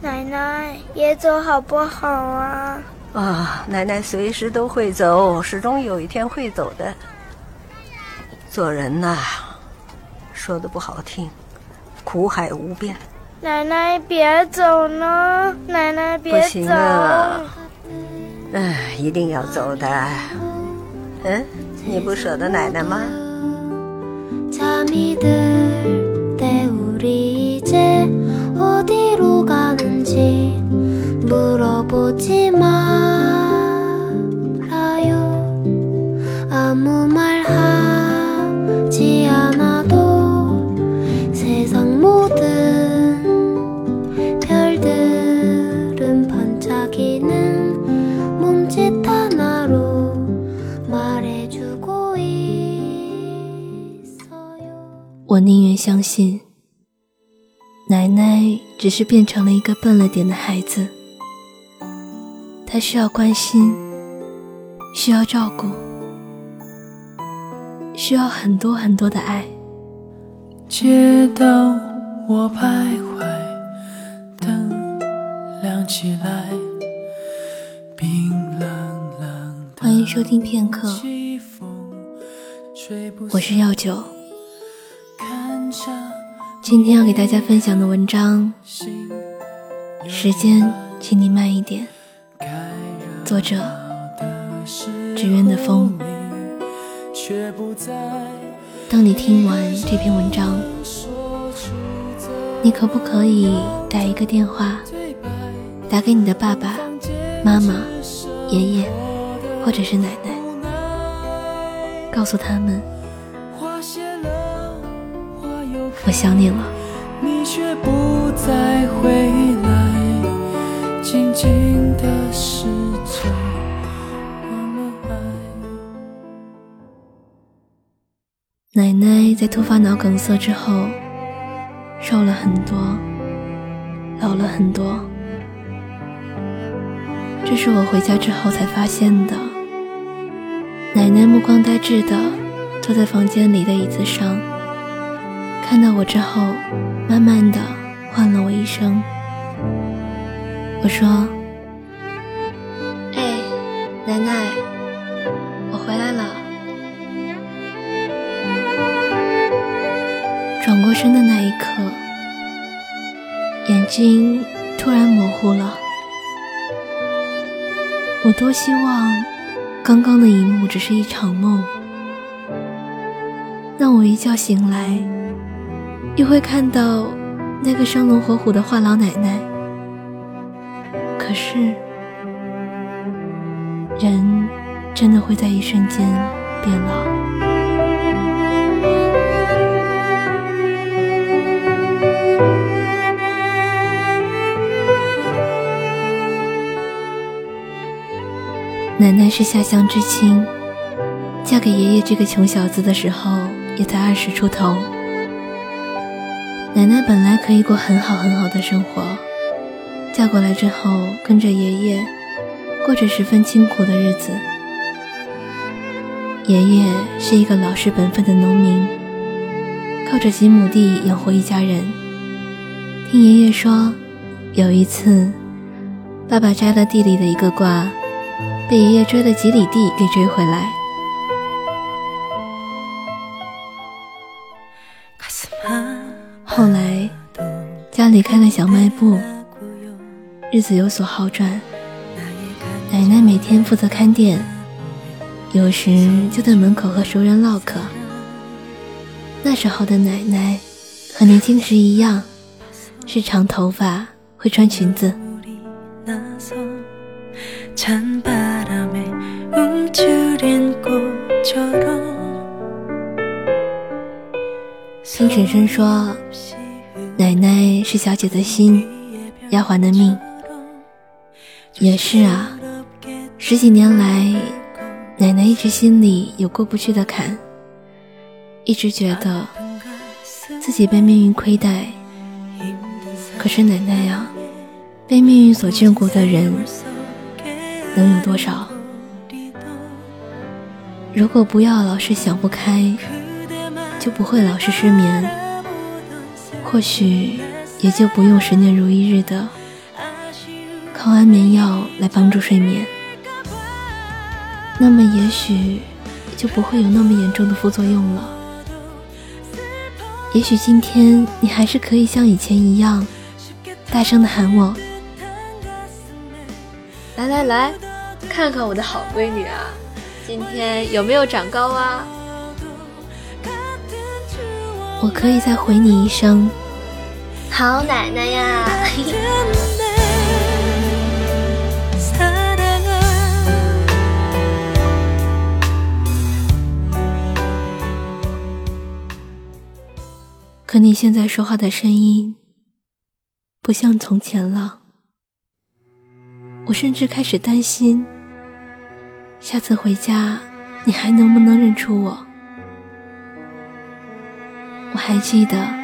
奶奶，别走好不好啊？啊，奶奶随时都会走，始终有一天会走的。做人呐，说的不好听，苦海无边。奶奶别走呢，奶奶别走。不行啊，哎，一定要走的。嗯，你不舍得奶奶吗？ 我宁愿相信，奶奶 只是变成了一个笨了点的孩子。他需要关心，需要照顾，需要很多很多的爱。街道我徘徊，灯亮起来，冰冷冷。欢迎收听片刻，我是药酒。今天要给大家分享的文章，时间，请你慢一点。作者：纸鸢的风。当你听完这篇文章，你可不可以打一个电话，打给你的爸爸妈妈、爷爷，或者是奶奶，告诉他们。我想你了。你却不再回来，静静的时间奶奶在突发脑梗塞之后，瘦了很多，老了很多。这是我回家之后才发现的。奶奶目光呆滞的坐在房间里的椅子上。看到我之后，慢慢的唤了我一声。我说：“哎，奶奶，我回来了。”转过身的那一刻，眼睛突然模糊了。我多希望刚刚的一幕只是一场梦，让我一觉醒来。又会看到那个生龙活虎的话痨奶奶，可是人真的会在一瞬间变老。奶奶是下乡知青，嫁给爷爷这个穷小子的时候也才二十出头。奶奶本来可以过很好很好的生活，嫁过来之后跟着爷爷，过着十分清苦的日子。爷爷是一个老实本分的农民，靠着几亩地养活一家人。听爷爷说，有一次，爸爸摘了地里的一个瓜，被爷爷追了几里地给追回来。后来，家里开了小卖部，日子有所好转。奶奶每天负责看店，有时就在门口和熟人唠嗑。那时候的奶奶和年轻时一样，是长头发，会穿裙子。听婶婶说。是小姐的心，丫鬟的命。也是啊，十几年来，奶奶一直心里有过不去的坎，一直觉得自己被命运亏待。可是奶奶呀，被命运所眷顾的人能有多少？如果不要老是想不开，就不会老是失眠。或许也就不用十年如一日的靠安眠药来帮助睡眠，那么也许就不会有那么严重的副作用了。也许今天你还是可以像以前一样，大声的喊我。来来来，看看我的好闺女啊，今天有没有长高啊？我可以再回你一声，好奶奶呀！可你现在说话的声音，不像从前了。我甚至开始担心，下次回家你还能不能认出我？我还记得，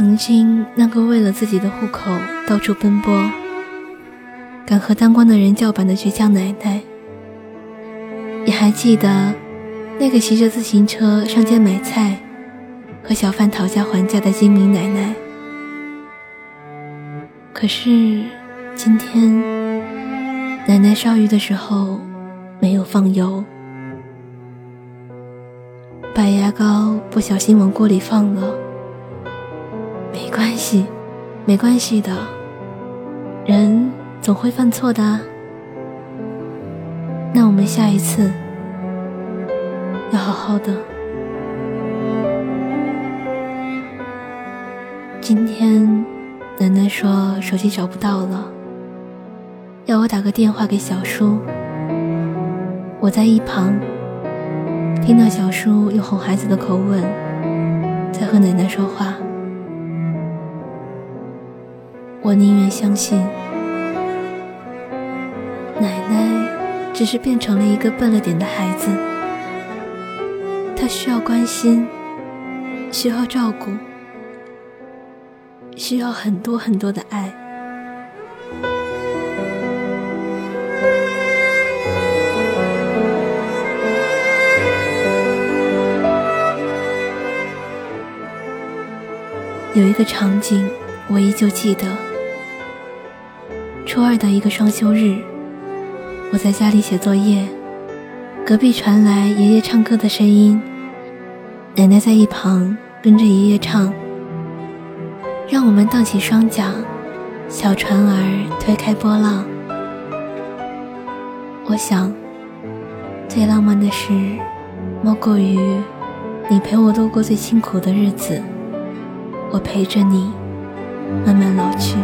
曾经那个为了自己的户口到处奔波、敢和当官的人叫板的倔强奶奶；你还记得，那个骑着自行车上街买菜、和小贩讨价还价的精明奶奶。可是。今天，奶奶烧鱼的时候没有放油，把牙膏不小心往锅里放了。没关系，的，人总会犯错的。那我们下一次要好好的。今天，奶奶说手机找不到了。要我打个电话给小叔，我在一旁听到小叔用哄孩子的口吻在和奶奶说话，我宁愿相信奶奶只是变成了一个笨了点的孩子，她需要关心，需要照顾，需要很多很多的爱。有一个场景，我依旧记得。初二的一个双休日，我在家里写作业，隔壁传来爷爷唱歌的声音，奶奶在一旁跟着爷爷唱：“让我们荡起双桨，小船儿推开波浪。”我想，最浪漫的事，莫过于你陪我度过最辛苦的日子。我陪着你慢慢老去，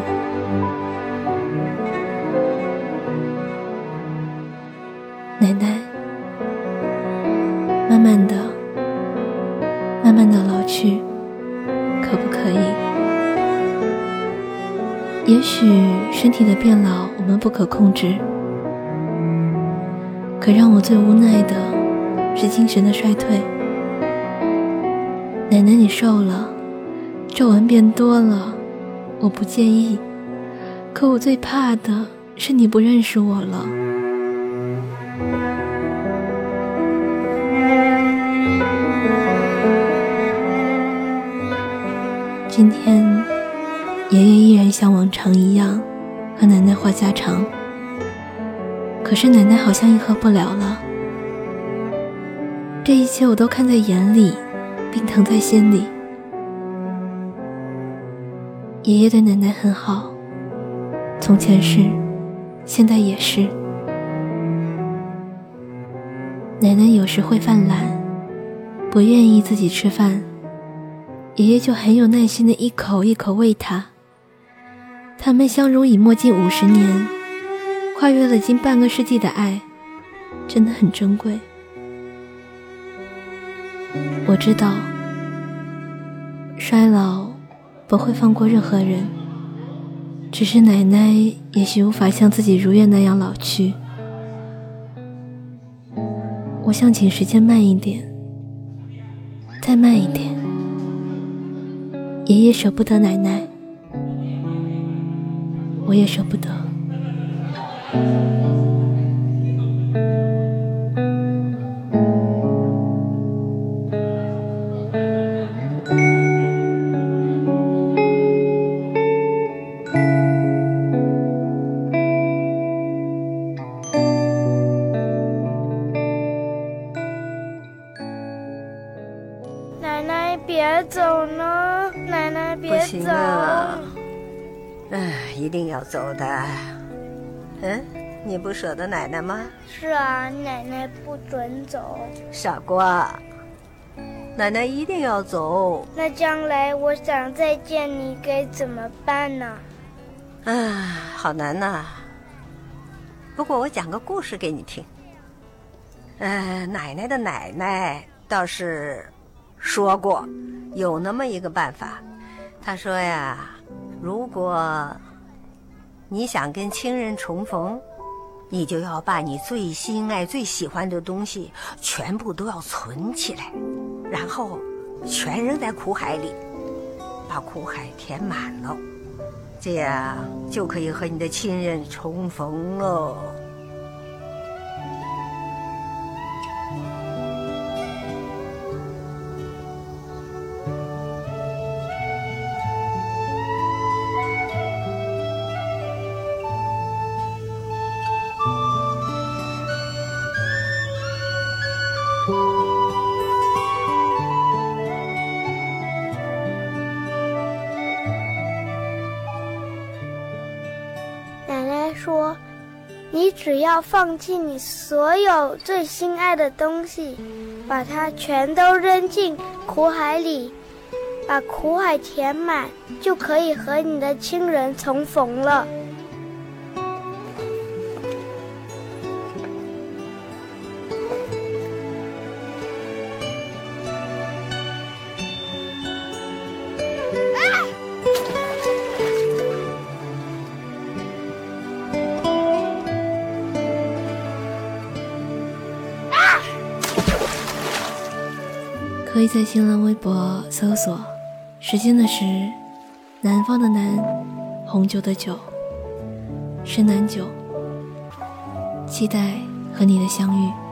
也许身体的变老我们不可控制，可让我最无奈的是精神的衰退。奶奶，你瘦了。皱纹变多了，我不介意，可我最怕的是你不认识我了。今天，爷爷依然像往常一样和奶奶话家常，可是奶奶好像应和不了了。这一切我都看在眼里，并疼在心里。爷爷对奶奶很好，从前是，现在也是。奶奶有时会犯懒，不愿意自己吃饭，爷爷就很有耐心的一口一口喂她。他们相濡以沫近五十年，跨越了近半个世纪的爱，真的很珍贵。我知道，衰老。不会放过任何人，只是奶奶也许无法像自己如愿那样老去。我想请时间慢一点，再慢一点。爷爷舍不得奶奶，我也舍不得。哎，一定要走的。嗯，你不舍得奶奶吗？是啊，奶奶不准走。傻瓜，奶奶一定要走。那将来我想再见你，该怎么办呢？啊，好难呐。不过我讲个故事给你听。呃，奶奶的奶奶倒是说过，有那么一个办法。她说呀，如果你想跟亲人重逢，你就要把你最心爱、最喜欢的东西全部都要存起来，然后全扔在苦海里，把苦海填满了，这样就可以和你的亲人重逢喽。你只要放弃你所有最心爱的东西，把它全都扔进苦海里，把苦海填满，就可以和你的亲人重逢了。”可以在新浪微博搜索“时间的时，南方的南，红酒的酒，深南酒”，期待和你的相遇。